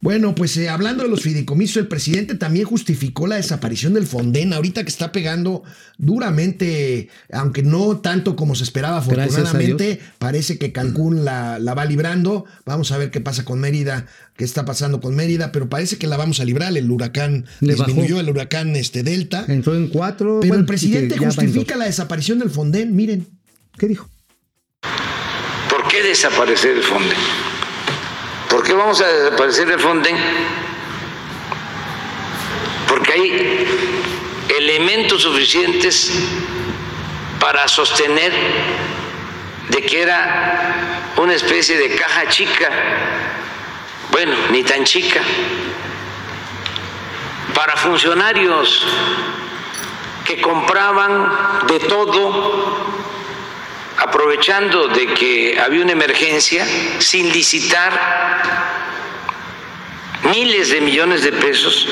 Bueno, pues eh, hablando de los fideicomisos, el presidente también justificó la desaparición del Fonden, ahorita que está pegando duramente, aunque no tanto como se esperaba, afortunadamente, parece que Cancún la, la, va librando. Vamos a ver qué pasa con Mérida, qué está pasando con Mérida, pero parece que la vamos a librar. El huracán Le disminuyó, bajó. el huracán este, Delta. Entró en cuatro. Pero el presidente justifica la desaparición del Fonden, miren, ¿qué dijo? ¿Por qué desaparecer el Fonden? ¿Por qué vamos a desaparecer el Fonden? Porque hay elementos suficientes para sostener de que era una especie de caja chica, bueno, ni tan chica, para funcionarios que compraban de todo aprovechando de que había una emergencia, sin licitar miles de millones de pesos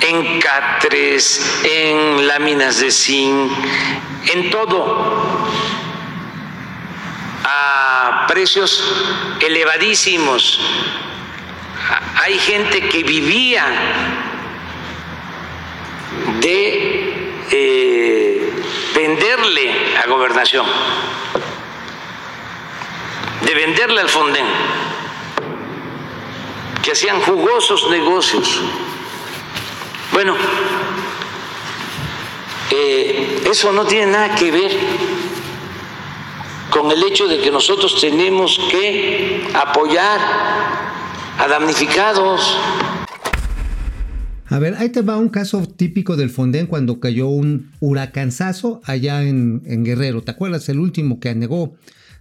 en catres, en láminas de zinc, en todo, a precios elevadísimos. Hay gente que vivía de eh, venderle a gobernación, de venderle al Fonden, que hacían jugosos negocios. Bueno, eh, eso no tiene nada que ver con el hecho de que nosotros tenemos que apoyar a damnificados. A ver, ahí te va un caso típico del Fonden cuando cayó un huracanzazo allá en, Guerrero. ¿Te acuerdas? El último que anegó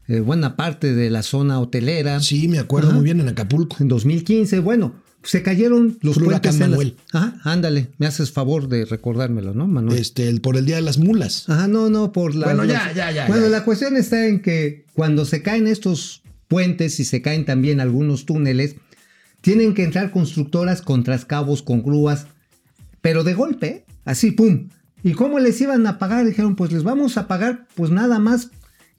eh, buena parte de la zona hotelera. Sí, me acuerdo muy bien en Acapulco. En 2015, bueno, se cayeron los puentes Manuel. Ajá, ándale, me haces favor de recordármelo, ¿no, Manuel? Este, el, por el Día de las Mulas. Ajá, no, no, por la... Bueno, ya, ya, ya. Bueno, la cuestión está en que cuando se caen estos puentes y se caen también algunos túneles, tienen que entrar constructoras con trascabos, con grúas, pero de golpe, así, ¡pum! ¿Y cómo les iban a pagar? Dijeron, pues les vamos a pagar, pues nada más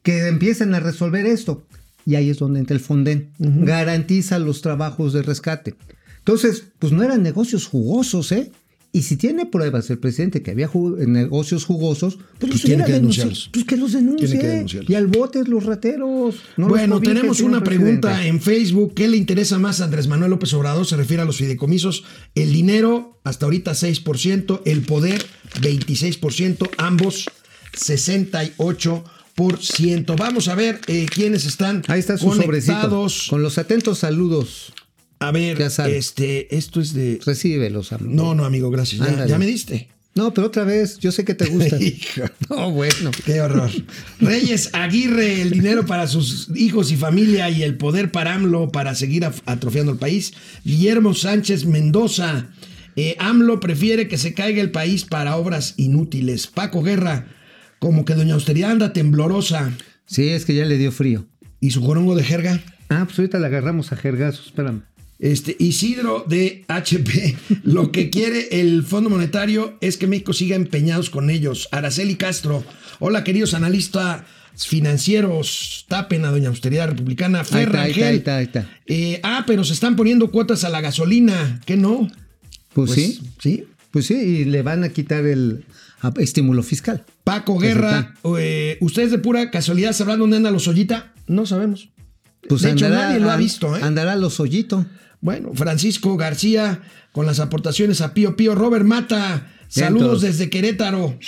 que empiecen a resolver esto. Y ahí es donde entra el Fonden. Garantiza los trabajos de rescate. Entonces, pues no eran negocios jugosos, ¿eh? Y si tiene pruebas el presidente que había negocios jugosos, pues, pues tiene que denunciarlos. Pues que los denuncie. y al bote los rateros. bueno, tenemos una pregunta en Facebook. ¿Qué le interesa más a Andrés Manuel López Obrador? Se refiere a los fideicomisos. El dinero, hasta ahorita 6%. El poder, 26%. Ambos, 68%. Vamos a ver eh, quiénes están Ahí está su conectados. Con los atentos saludos. A ver, este, esto es de. Recíbelos, amigo. No, no, amigo, gracias. Ya, me diste. No, pero otra vez, yo sé que te gusta. no, bueno. Qué horror. Reyes Aguirre, el dinero para sus hijos y familia y el poder para AMLO para seguir atrofiando el país. Guillermo Sánchez Mendoza. Eh, AMLO prefiere que se caiga el país para obras inútiles. Paco Guerra, como que Doña Austeridad anda temblorosa. Sí, es que ya le dio frío. ¿Y su jorongo de jerga? Ah, pues ahorita le agarramos a jergazo, espérame. Este, Isidro de HP, lo que quiere el Fondo Monetario es que México siga empeñados con ellos. Araceli Castro, hola queridos analistas financieros, tapen a Doña Austeridad Republicana. Ferra ahí está, ahí está, eh, ah, pero se están poniendo cuotas a la gasolina, ¿qué no? Pues, pues, sí. Sí. Pues sí, y le van a quitar el estímulo fiscal. Paco Guerra, eh, ¿ustedes de pura casualidad sabrán dónde anda los Ollita? No sabemos. Pues de hecho, nadie lo ha visto, ¿eh? Andará los Ollito. Bueno, Francisco García con las aportaciones a Pío Pío. Robert Mata, saludos desde Querétaro.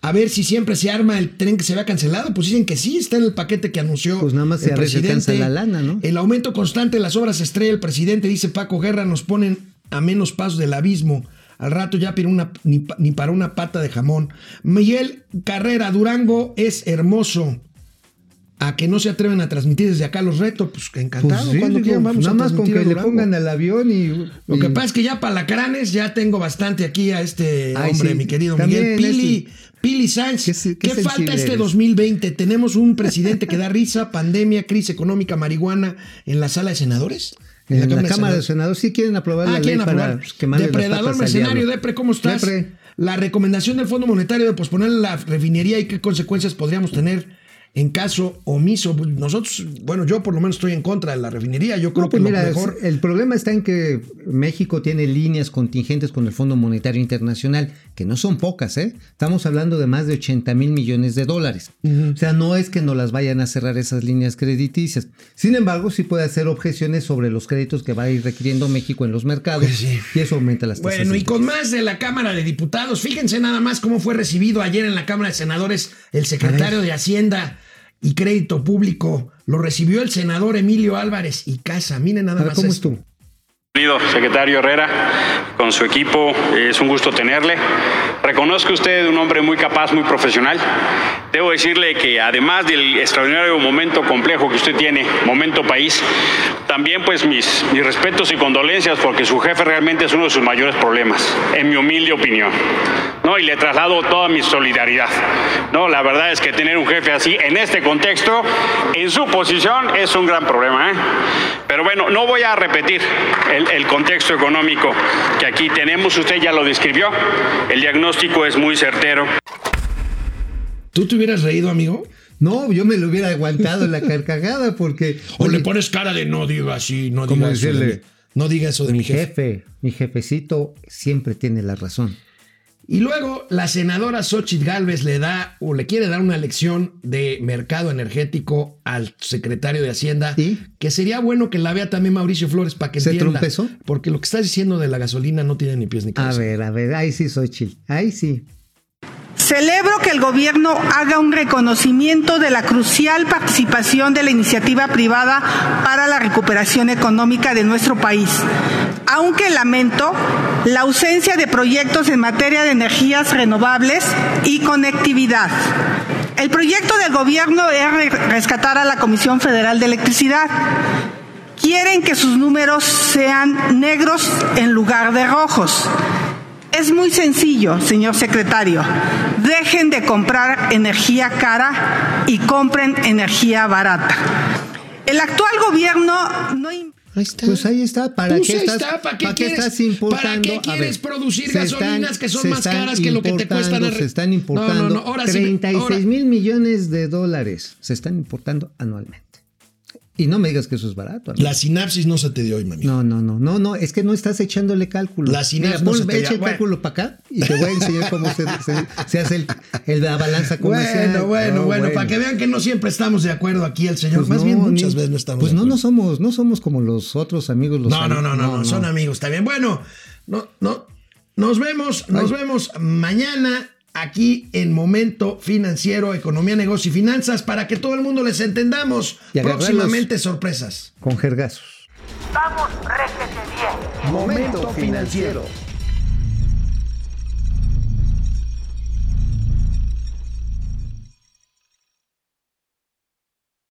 A ver si siempre se arma el tren que se había cancelado. Pues dicen que sí, está en el paquete que anunció pues nada más el presidente. la lana, ¿no? El aumento constante de las obras estrella, el presidente dice Paco Guerra, nos ponen a menos pasos del abismo. Al rato ya una, ni, ni para una pata de jamón. Miguel Carrera, Durango es hermoso a que no se atreven a transmitir desde acá los retos, pues encantado. Pues cuando quieran vamos nada más con que le pongan al avión y, Lo que pasa es que ya palacranes ya tengo bastante aquí a este hombre, mi querido Miguel Pili. Pili Sánchez, ¿qué, falta este 2020? ¿Tenemos un presidente que da risa, pandemia, crisis económica, marihuana en la sala de senadores? En, la, Cámara de Senadores sí quieren aprobar ah, la ley para Depredador mercenario, Depre, ¿cómo estás? La recomendación del Fondo Monetario de posponer la refinería y qué consecuencias podríamos tener en caso omiso. Pues, nosotros, bueno, yo por lo menos estoy en contra de la refinería. Yo creo pues que mira, lo mejor. El problema está en que México tiene líneas contingentes con el Fondo Monetario Internacional, que no son pocas, ¿eh? Estamos hablando de más de 80 mil millones de dólares. O sea, no es que no las vayan a cerrar esas líneas crediticias. Sin embargo, sí puede hacer objeciones sobre los créditos que va a ir requiriendo México en los mercados. Pues sí. Y eso aumenta las tasas. Bueno, y con más de la Cámara de Diputados, fíjense nada más cómo fue recibido ayer en la Cámara de Senadores el secretario de Hacienda y Crédito Público. Lo recibió el senador Emilio Álvarez y Casa. Miren nada más. ¿cómo esto. estuvo? Bienvenido, secretario Herrera, con su equipo, es un gusto tenerle. Reconozco usted un hombre muy capaz, muy profesional. Debo decirle que además del extraordinario momento complejo que usted tiene, momento país, también pues mis, mis respetos y condolencias porque su jefe realmente es uno de sus mayores problemas, en mi humilde opinión. ¿No? Y le traslado toda mi solidaridad. ¿no? La verdad es que tener un jefe así en este contexto, en su posición, es un gran problema. ¿eh? Pero bueno, no voy a repetir el, el contexto económico que aquí tenemos. Usted ya lo describió. El diagnóstico es muy certero. ¿Tú te hubieras reído, amigo? No, yo me lo hubiera aguantado en la carcajada porque. O le pones cara de no diga así, no ¿Cómo diga eso. de decirle? mí. No diga eso de mi mi jefe. jefe, mi jefecito siempre tiene la razón. Y luego la senadora Xochitl Galvez le da o le quiere dar una lección de mercado energético al secretario de Hacienda, ¿Y? que sería bueno que la vea también Mauricio Flores para que ¿Se entienda. trompezó? Porque lo que estás diciendo de la gasolina no tiene ni pies ni A cabeza. ver, a ver, ahí sí soy chill. Ahí sí. Celebro que el gobierno haga un reconocimiento de la crucial participación de la iniciativa privada para la recuperación económica de nuestro país, aunque lamento la ausencia de proyectos en materia de energías renovables y conectividad. El proyecto del gobierno es re- rescatar a la Comisión Federal de Electricidad. Quieren que sus números sean negros en lugar de rojos. Es muy sencillo, señor secretario. Dejen de comprar energía cara y compren energía barata. El actual gobierno no... Ahí está. Pues ahí está. ¿Para Pues qué estás, está, ¿para qué para quieres- estás importando? para qué A quieres ver, producir gasolinas que son más están caras que lo que te cuestan arre- Se están No, no, no, ahora sí, 36 ahora- mil millones de dólares. Se están importando anualmente. Y no me digas que eso es barato. amigo. La sinapsis no se te dio hoy, mami. No, no, no, no, no, es que no estás echándole cálculo. La sinapsis Mira, no se te echa el bueno. cálculo para acá y te voy a enseñar cómo se, se- se hace el, el- la balanza comercial. Bueno, bueno, No, bueno, para que vean que no siempre estamos de acuerdo aquí el señor. Pues Más no, bien muchas ni- veces no estamos Pues de no, no somos, no somos como los otros amigos. Los No, no, no, no, no, son amigos. amigos, está bien. Bueno, no, no, nos vemos, nos vemos mañana aquí en Momento Financiero, Economía, Negocio y Finanzas para que todo el mundo les entendamos. Y. Próximamente sorpresas. Con jergazos. Vamos, réjete bien. Momento Financiero.